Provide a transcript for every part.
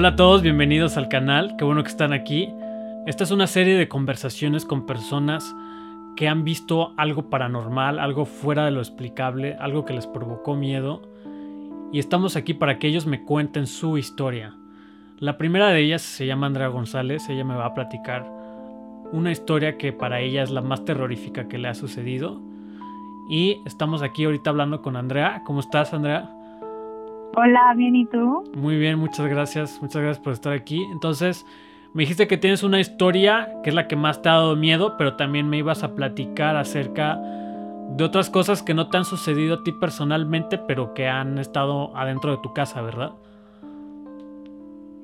Hola a todos, bienvenidos al canal, qué bueno que están aquí. Esta es una serie de conversaciones con personas que han visto algo paranormal, algo fuera de lo explicable, algo que les provocó miedo. Y estamos aquí para que ellos me cuenten su historia. La primera de ellas se llama Andrea González, ella me va a platicar una historia que para ella es la más terrorífica que le ha sucedido. Y estamos aquí ahorita hablando con Andrea. ¿Cómo estás, Andrea? Hola, bien, ¿y tú? Muy bien, muchas gracias. Muchas gracias por estar aquí. Entonces, me dijiste que tienes una historia que es la que más te ha dado miedo, pero también me ibas a platicar acerca de otras cosas que no te han sucedido a ti personalmente, pero que han estado adentro de tu casa, ¿verdad?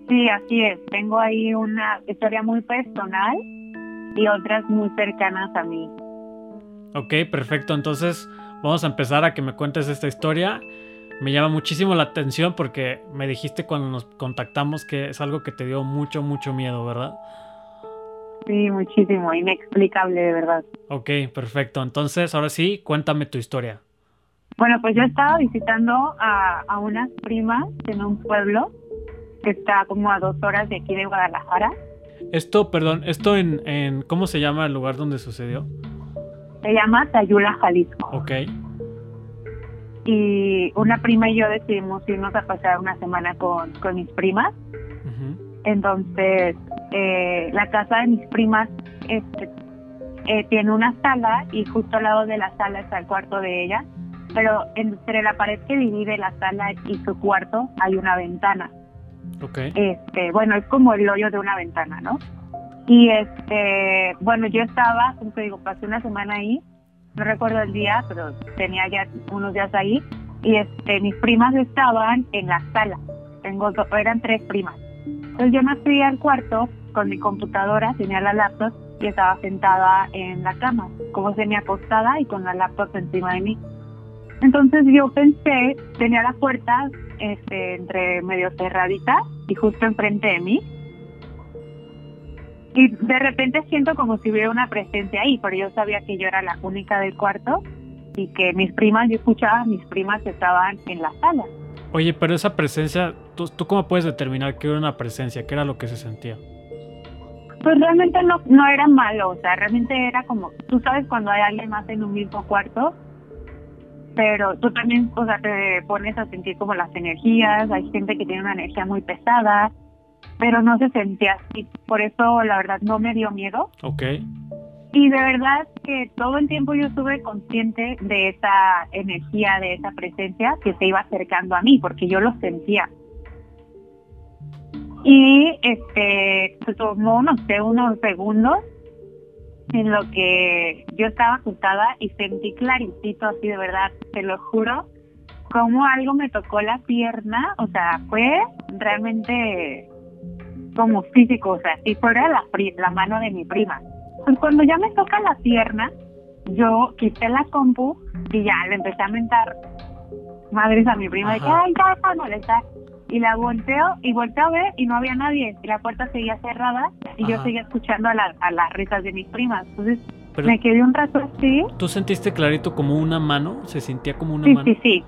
Sí, así es. Tengo ahí una historia muy personal y otras muy cercanas a mí. Ok, perfecto. Entonces vamos a empezar a que me cuentes esta historia. Me llama muchísimo la atención porque me dijiste cuando nos contactamos que es algo que te dio mucho, mucho miedo, ¿verdad? Sí, muchísimo, inexplicable de verdad. Ok, perfecto. Entonces, ahora sí, cuéntame tu historia. Bueno, pues yo estaba visitando a, a unas primas en un pueblo que está como a dos horas de aquí de Guadalajara. Esto, perdón, esto en, en ¿cómo se llama el lugar donde sucedió? Se llama Sayula, Jalisco. Ok. Y una prima y yo decidimos irnos a pasar una semana con, con mis primas. Entonces, eh, la casa de mis primas este, eh, tiene una sala y justo al lado de la sala está el cuarto de ella. Pero entre la pared que divide la sala y su cuarto hay una ventana. Ok. este, bueno, es como el hoyo de una ventana, ¿no? Y este, bueno, yo estaba, como te digo, pasé una semana ahí, no recuerdo el día, pero tenía ya unos días ahí, y este, mis primas estaban en la sala, tengo eran tres primas. Entonces yo me fui al cuarto con mi computadora, tenía la laptop y estaba sentada en la cama, como semi acostada y con la laptop encima de mí. Entonces yo pensé, tenía la puerta este, entre medio cerradita y justo enfrente de mí. Y de repente siento como si hubiera una presencia ahí, pero yo sabía que yo era la única del cuarto y que mis primas, yo escuchaba, mis primas estaban en la sala. Oye, pero esa presencia, ¿tú, ¿tú cómo puedes determinar que era una presencia? ¿Qué era lo que se sentía? Pues realmente no, no era malo, o sea, realmente era como, tú sabes cuando hay alguien más en un mismo cuarto, pero tú también, o sea, te pones a sentir como las energías, hay gente que tiene una energía muy pesada, pero no se sentía así, por eso la verdad no me dio miedo Ok. y de verdad que todo el tiempo yo estuve consciente de esa energía, de esa presencia que se iba acercando a mí, porque yo lo sentía. Y este, se tomó, no sé, unos segundos en lo que yo estaba acostada y sentí claritito, así de verdad, te lo juro, como algo me tocó la pierna, o sea, fue realmente como físico, o sea, si fuera la, la mano de mi prima. Pues cuando ya me toca la pierna, yo quité la compu y ya le empecé a mentar madres a mi prima de que, ay, ya, de molestar. Y la volteo y volteo a ver y no había nadie. Y la puerta seguía cerrada y yo Ajá. seguía escuchando a, la- a las risas de mis primas. Entonces Pero me quedé un rato así. ¿tú sentiste clarito como una mano? ¿Se sentía como una Sí, mano? sí, sí.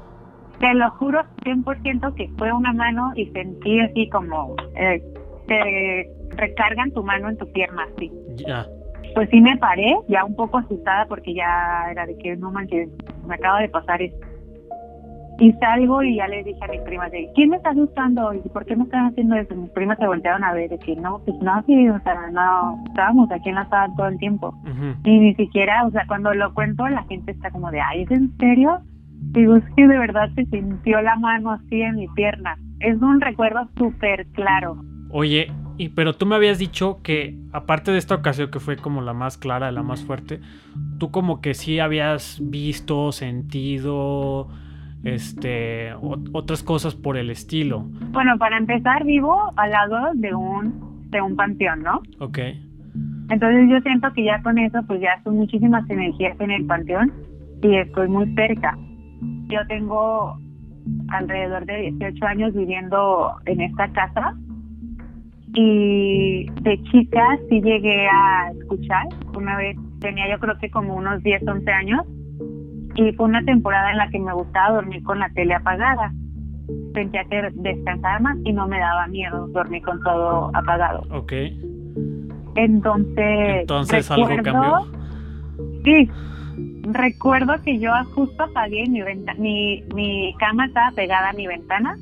Te lo juro 100% que fue una mano y sentí así como eh, te recargan tu mano en tu pierna, así. Ya. Pues sí me paré, ya un poco asustada porque ya era de que no manches, me acaba de pasar esto. Y salgo y ya le dije a mis primas de, ¿quién me está asustando? ¿Y por qué me están haciendo eso? Mis primas se voltearon a ver de que no, pues no, sí, o sea, no, estábamos aquí en la sala todo el tiempo. Y ni siquiera, o sea, cuando lo cuento la gente está como de, ay, ¿es en serio? Digo, es que de verdad se sintió la mano así en mi pierna. Es un recuerdo súper claro. Oye, y pero tú me habías dicho que aparte de esta ocasión que fue como la más clara, la más fuerte, tú como que sí habías visto, sentido, este, o- otras cosas por el estilo. Bueno, para empezar, vivo al lado de un, de un panteón, ¿no? Ok. Entonces yo siento que ya con eso, pues ya son muchísimas energías en el panteón y estoy muy cerca. Yo tengo alrededor de 18 años viviendo en esta casa y de chica sí llegué a escuchar. Una vez tenía yo creo que como unos 10, 11 años y fue una temporada en la que me gustaba dormir con la tele apagada. sentía que descansaba más y no me daba miedo dormir con todo apagado. Ok. Entonces, Entonces algo cambió. Sí, recuerdo que yo justo apagué mi ventana, mi, mi cama estaba pegada a mi ventana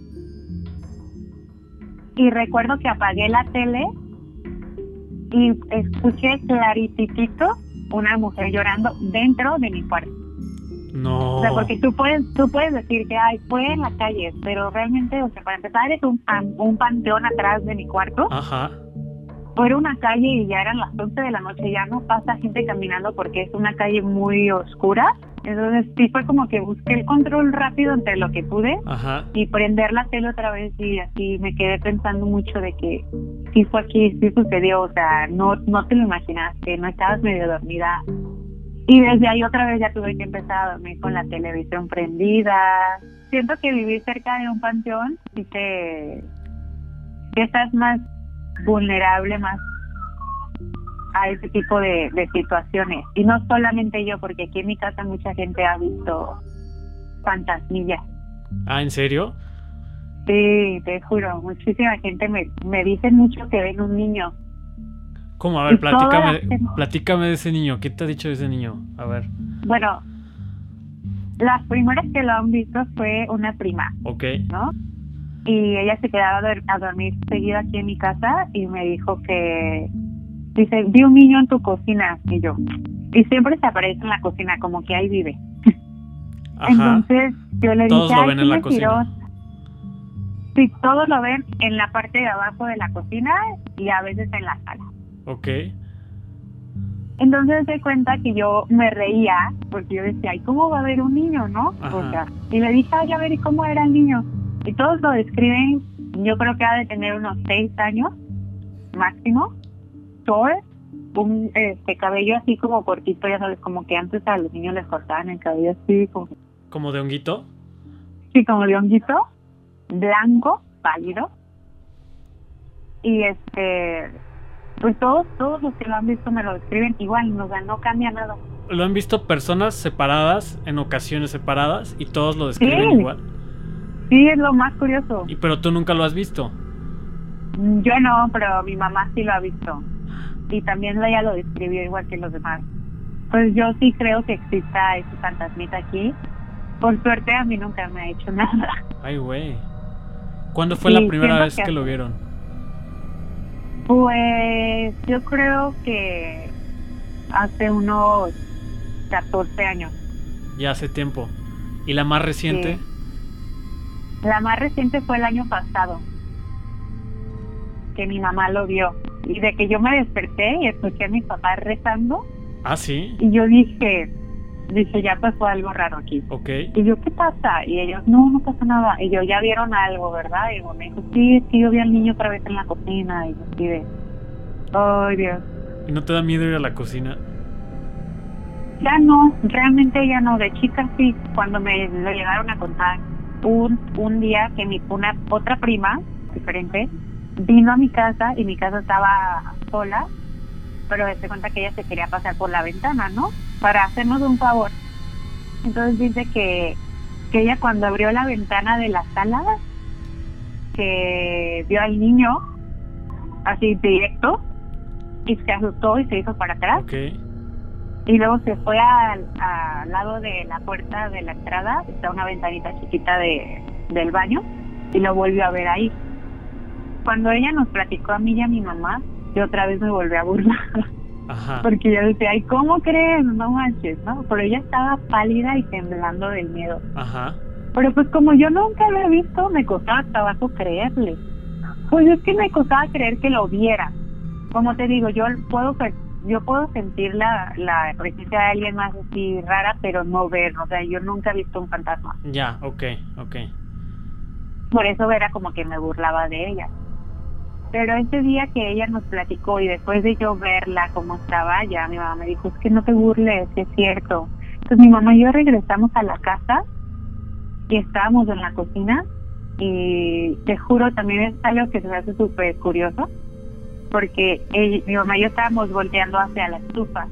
y recuerdo que apagué la tele y escuché clarititito una mujer llorando dentro de mi cuarto. No. O sea, porque tú puedes, tú puedes decir que ay, fue en la calle, pero realmente, o sea, para empezar es un, pan- un panteón atrás de mi cuarto. Ajá. Fue una calle y ya eran las 11 de la noche, ya no pasa gente caminando porque es una calle muy oscura. Entonces sí fue como que busqué el control rápido entre lo que pude Ajá. y prender la tele otra vez y así me quedé pensando mucho de que sí fue aquí, sí sucedió, o sea, no, no te lo imaginaste, no estabas medio dormida. Y desde ahí otra vez ya tuve que empezar a dormir con la televisión prendida. Siento que vivir cerca de un panteón sí te... que estás más vulnerable, más a ese tipo de, de situaciones. Y no solamente yo, porque aquí en mi casa mucha gente ha visto fantasmillas. Ah, ¿en serio? Sí, te juro, muchísima gente me, me dice mucho que ven un niño. ¿Cómo? A ver, platícame, platícame de ese niño. ¿Qué te ha dicho de ese niño? A ver. Bueno, las primeras que lo han visto fue una prima, Ok. ¿no? Y ella se quedaba a, dor- a dormir seguido aquí en mi casa y me dijo que, dice, vi un niño en tu cocina y yo. Y siempre se aparece en la cocina, como que ahí vive. Ajá. Entonces yo le Todos dije, lo "Ay, ven en la mentirosa". cocina. Sí, todos lo ven en la parte de abajo de la cocina y a veces en la sala. Ok. Entonces se cuenta que yo me reía porque yo decía, ¿y cómo va a haber un niño, no? O sea, y le dije, ay, a ver, ¿y cómo era el niño? Y todos lo describen, yo creo que ha de tener unos seis años máximo, short, un este, cabello así como cortito, ya sabes, como que antes a los niños les cortaban el cabello así, como, ¿Como de honguito? sí, como de honguito, blanco, pálido. Y este, pues todos, todos los que lo han visto me lo describen igual, o sea, no cambia nada. Lo han visto personas separadas, en ocasiones separadas, y todos lo describen Sí. igual. Sí, es lo más curioso. Y, pero tú nunca lo has visto. Yo no, pero mi mamá sí lo ha visto. Y también ella lo describió igual que los demás. Pues yo sí creo que exista ese fantasmita aquí. Por suerte a mí nunca me ha hecho nada. Ay, güey. ¿Cuándo fue Sí, la primera vez que que lo vieron? Pues yo creo que hace unos 14 años. Ya hace tiempo. ¿Y la más reciente? La más reciente fue el año pasado, que mi mamá lo vio. Y de que yo me desperté y escuché a mi papá rezando, Ah, sí. y yo dije, dije, ya pasó algo raro aquí. Ok. Y yo, ¿qué pasa? Y ellos, no, no pasa nada. Y yo, ¿ya vieron algo, verdad? Y me dijo, sí, es que yo vi al niño otra vez en la cocina. Y yo así de, ay, Dios. ¿Y no te da miedo ir a la cocina? Ya no, realmente ya no. De chica sí, cuando me lo llegaron a contar, un, un día que mi una otra prima, diferente, vino a mi casa y mi casa estaba sola, pero se cuenta que ella se quería pasar por la ventana, ¿no? Para hacernos un favor. Entonces dice que, que ella cuando abrió la ventana de la sala, que vio al niño así directo y se asustó y se hizo para atrás Ok. Y luego se fue al, al lado de la puerta de la entrada, está una ventanita chiquita de, del baño, y lo volvió a ver ahí. Cuando ella nos platicó a mí y a mi mamá, yo otra vez me volví a burlar, Ajá. porque yo decía, ay, ¿cómo crees? No manches, ¿no? Pero ella estaba pálida y temblando del miedo. Ajá. Pero pues como yo nunca lo he visto, me costaba trabajo creerle. Pues es que me costaba creer que lo viera. Como te digo, yo puedo yo puedo sentir la, la presencia de alguien más así rara, pero no ver. O sea, yo nunca he visto un fantasma. Ya, ok, ok. Por eso era como que me burlaba de ella. Pero ese día que ella nos platicó y después de yo verla como estaba, ya mi mamá me dijo, es que no te burles, es cierto. Entonces mi mamá y yo regresamos a la casa y estábamos en la cocina y te juro también es algo que se me hace súper curioso porque ella- mi mamá y yo estábamos volteando hacia la estufa.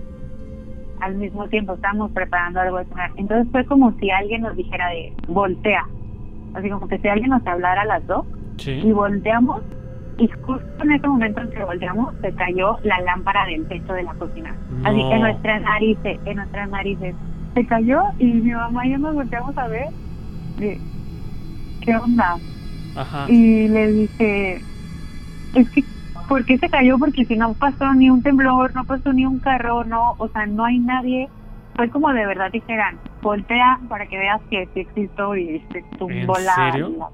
Al mismo tiempo estábamos preparando algo de cenar entonces fue como si alguien nos dijera de voltea. Así como que si alguien nos hablara a las dos, y volteamos, y justo en ese momento en que volteamos, se cayó la lámpara del techo de la cocina. Así que en nuestras narices, en nuestras narices, se cayó y mi mamá y yo nos volteamos a ver, ¿qué onda? Y le dije, es que, ¿por qué se cayó? Porque si no pasó ni un temblor, no pasó ni un carro, no, o sea, no hay nadie. Fue como de verdad dijeran, voltea para que veas que sí existo y se tumbó ¿En serio?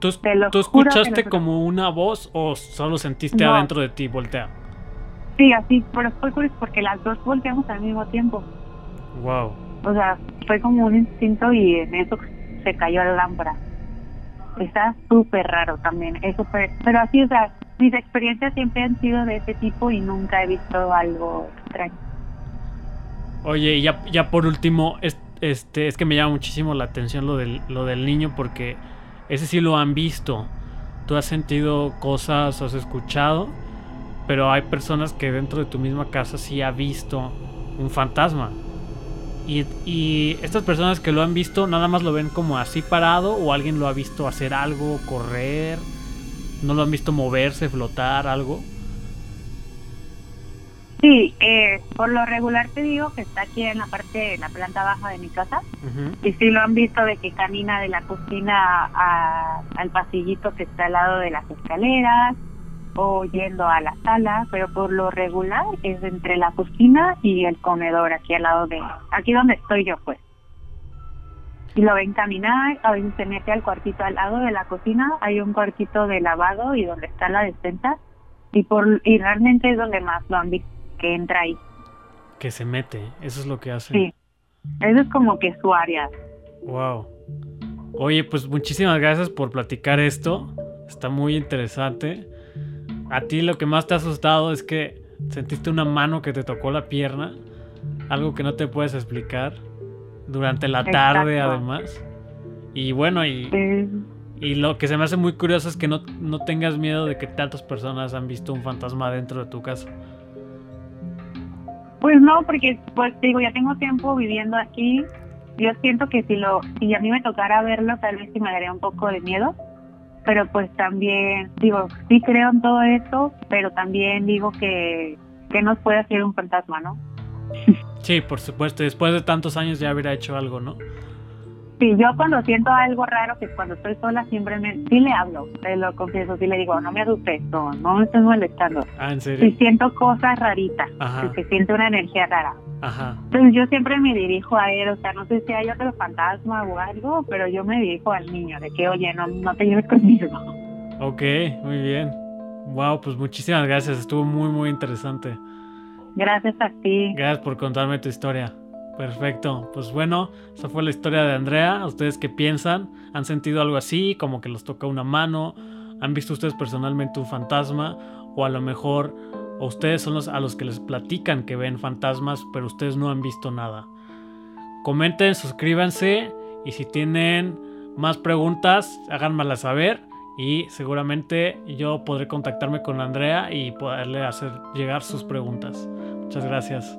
¿Tú, escuchaste como una voz o solo sentiste adentro de ti voltea? Sí, así, pero fue porque las dos volteamos al mismo tiempo. Wow. O sea, fue como un instinto y en eso se cayó la lámpara. Está súper raro también, es súper... Pero así, o sea, mis experiencias siempre han sido de ese tipo y nunca he visto algo extraño. Oye, y ya, ya por último, este, es que me llama muchísimo la atención lo del, lo del niño porque ese sí lo han visto. Tú has sentido cosas, has escuchado, pero hay personas que dentro de tu misma casa sí ha visto un fantasma. Y, estas personas que lo han visto nada más lo ven como así parado o alguien lo ha visto hacer algo, correr, no lo han visto moverse, flotar, algo. Sí, eh, por lo regular te digo que está aquí en la parte, en la planta baja de mi casa. Y sí lo han visto de que camina de la cocina al pasillito que está al lado de las escaleras o yendo a la sala, pero por lo regular es entre la cocina y el comedor, aquí al lado de, aquí donde estoy yo pues. Y lo ven caminar, a veces se mete al cuartito al lado de la cocina, hay un cuartito de lavado y donde está la despensa, y por y realmente es donde más lo han visto que entra ahí. Que se mete, eso es lo que hace. Sí, eso es como que su área. Wow. Oye, pues muchísimas gracias por platicar esto. Está muy interesante. A ti lo que más te ha asustado es que sentiste una mano que te tocó la pierna, algo que no te puedes explicar, durante la tarde además. Y bueno, y, y lo que se me hace muy curioso es que no, no tengas miedo de que tantas personas han visto un fantasma dentro de tu casa. Pues no, porque pues digo, ya tengo tiempo viviendo aquí. Yo siento que si lo si a mí me tocara verlo, tal vez sí me daría un poco de miedo pero pues también digo, sí creo en todo esto, pero también digo que, que nos puede hacer un fantasma, ¿no? Sí, por supuesto, después de tantos años ya hubiera hecho algo, ¿no? Sí, yo cuando siento algo raro, que cuando estoy sola siempre me, sí le hablo, te lo confieso, sí le digo, no me asustes, no, no me estés molestando. Ah, ¿en serio? Si siento cosas raritas, si siento una energía rara, Ajá. Entonces yo siempre me dirijo a él, o sea, no sé si hay otro fantasma o algo, pero yo me dirijo al niño, de que, oye, no, no te lleves conmigo. Ok, muy bien. Wow, pues muchísimas gracias, estuvo muy, muy interesante. Gracias a ti. Gracias por contarme tu historia. Perfecto, pues bueno, esa fue la historia de Andrea. ¿Ustedes qué piensan? ¿Han sentido algo así, como que los toca una mano? ¿Han visto ustedes personalmente un fantasma? O a lo mejor ustedes son los a los que les platican que ven fantasmas, pero ustedes no han visto nada. Comenten, suscríbanse y si tienen más preguntas, háganmelas saber y seguramente yo podré contactarme con Andrea y poderle hacer llegar sus preguntas. Muchas gracias.